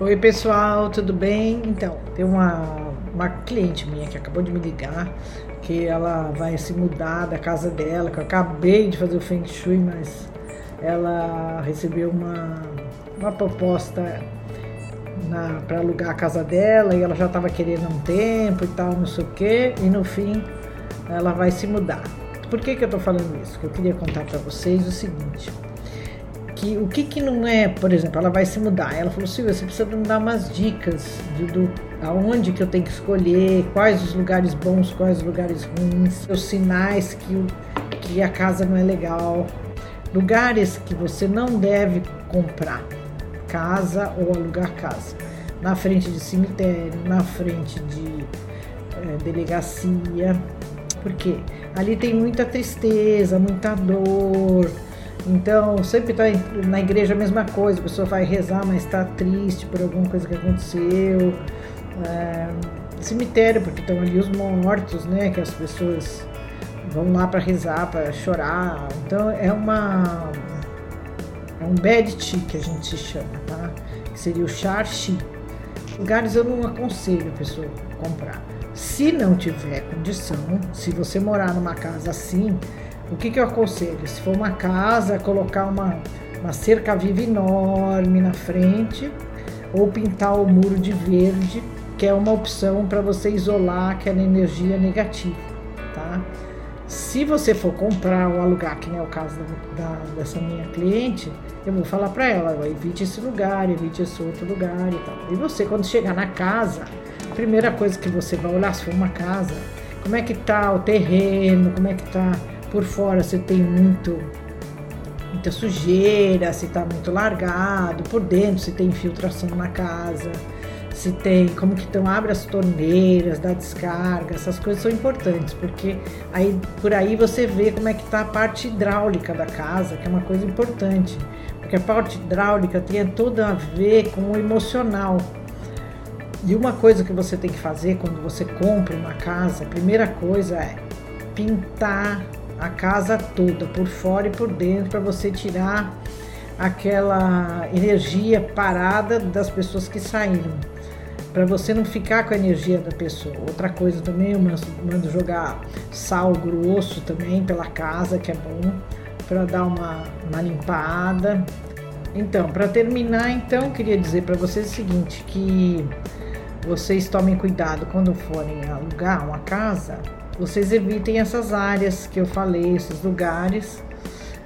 Oi pessoal, tudo bem? Então, tem uma, uma cliente minha que acabou de me ligar que ela vai se mudar da casa dela, que eu acabei de fazer o Feng Shui, mas ela recebeu uma, uma proposta para alugar a casa dela e ela já estava querendo um tempo e tal, não sei o que, e no fim ela vai se mudar. Por que, que eu estou falando isso? Que eu queria contar para vocês o seguinte que o que, que não é, por exemplo, ela vai se mudar. Ela falou, Silvia, você precisa me dar umas dicas do, do aonde que eu tenho que escolher, quais os lugares bons, quais os lugares ruins, os sinais que, que a casa não é legal, lugares que você não deve comprar casa ou alugar casa. Na frente de cemitério, na frente de é, delegacia, porque ali tem muita tristeza, muita dor então, sempre está na igreja a mesma coisa, a pessoa vai rezar, mas está triste por alguma coisa que aconteceu. É, cemitério, porque estão ali os mortos, né? Que as pessoas vão lá para rezar, para chorar. Então, é uma. É um bad tea que a gente chama, tá? Que seria o char chi. Lugares eu não aconselho a pessoa comprar. Se não tiver condição, se você morar numa casa assim, o que, que eu aconselho? Se for uma casa, colocar uma, uma cerca viva enorme na frente ou pintar o muro de verde, que é uma opção para você isolar aquela energia negativa, tá? Se você for comprar ou alugar, que é o caso da, da, dessa minha cliente, eu vou falar para ela, evite esse lugar, evite esse outro lugar e tal. E você, quando chegar na casa, a primeira coisa que você vai olhar, se for uma casa, como é que tá o terreno, como é que tá por fora se tem muito muita sujeira, se está muito largado, por dentro se tem infiltração na casa, se tem como que então abre as torneiras, dá descarga, essas coisas são importantes, porque aí por aí você vê como é que está a parte hidráulica da casa, que é uma coisa importante, porque a parte hidráulica tem tudo a ver com o emocional. E uma coisa que você tem que fazer quando você compra uma casa, a primeira coisa é pintar a casa toda, por fora e por dentro, para você tirar aquela energia parada das pessoas que saíram. Para você não ficar com a energia da pessoa. Outra coisa também, eu mando jogar sal grosso também pela casa, que é bom, para dar uma, uma limpada. Então, para terminar, então, queria dizer para vocês o seguinte, que vocês tomem cuidado quando forem alugar uma casa, vocês evitem essas áreas que eu falei, esses lugares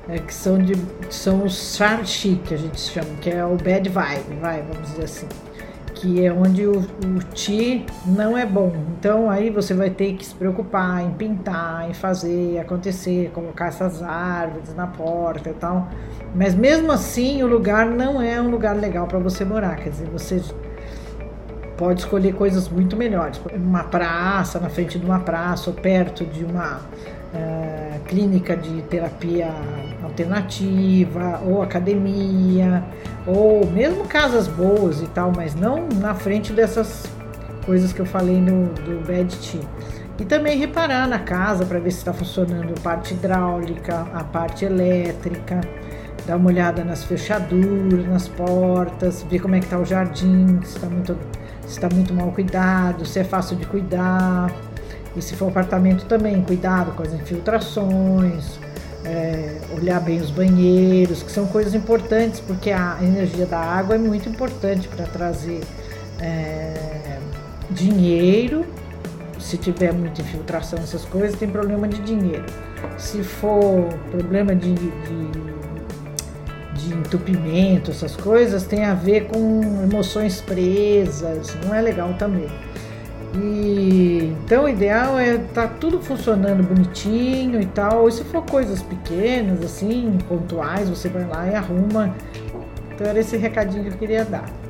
é, que são de são os charchi que a gente chama, que é o bad vibe, vai, vamos dizer assim, que é onde o, o ti não é bom. Então aí você vai ter que se preocupar em pintar, em fazer acontecer, colocar essas árvores na porta e tal. Mas mesmo assim o lugar não é um lugar legal para você morar, quer dizer, você pode escolher coisas muito melhores. Uma praça, na frente de uma praça, ou perto de uma uh, clínica de terapia alternativa, ou academia, ou mesmo casas boas e tal, mas não na frente dessas coisas que eu falei no do Bad Tea. E também reparar na casa para ver se está funcionando a parte hidráulica, a parte elétrica, dar uma olhada nas fechaduras, nas portas, ver como é que está o jardim, se está muito se está muito mal cuidado, se é fácil de cuidar. E se for apartamento também, cuidado com as infiltrações, é, olhar bem os banheiros, que são coisas importantes, porque a energia da água é muito importante para trazer é, dinheiro. Se tiver muita infiltração, essas coisas, tem problema de dinheiro. Se for problema de, de de entupimento, essas coisas, tem a ver com emoções presas, não é legal também. E então o ideal é tá tudo funcionando bonitinho e tal. E se for coisas pequenas, assim, pontuais, você vai lá e arruma. Então era esse recadinho que eu queria dar.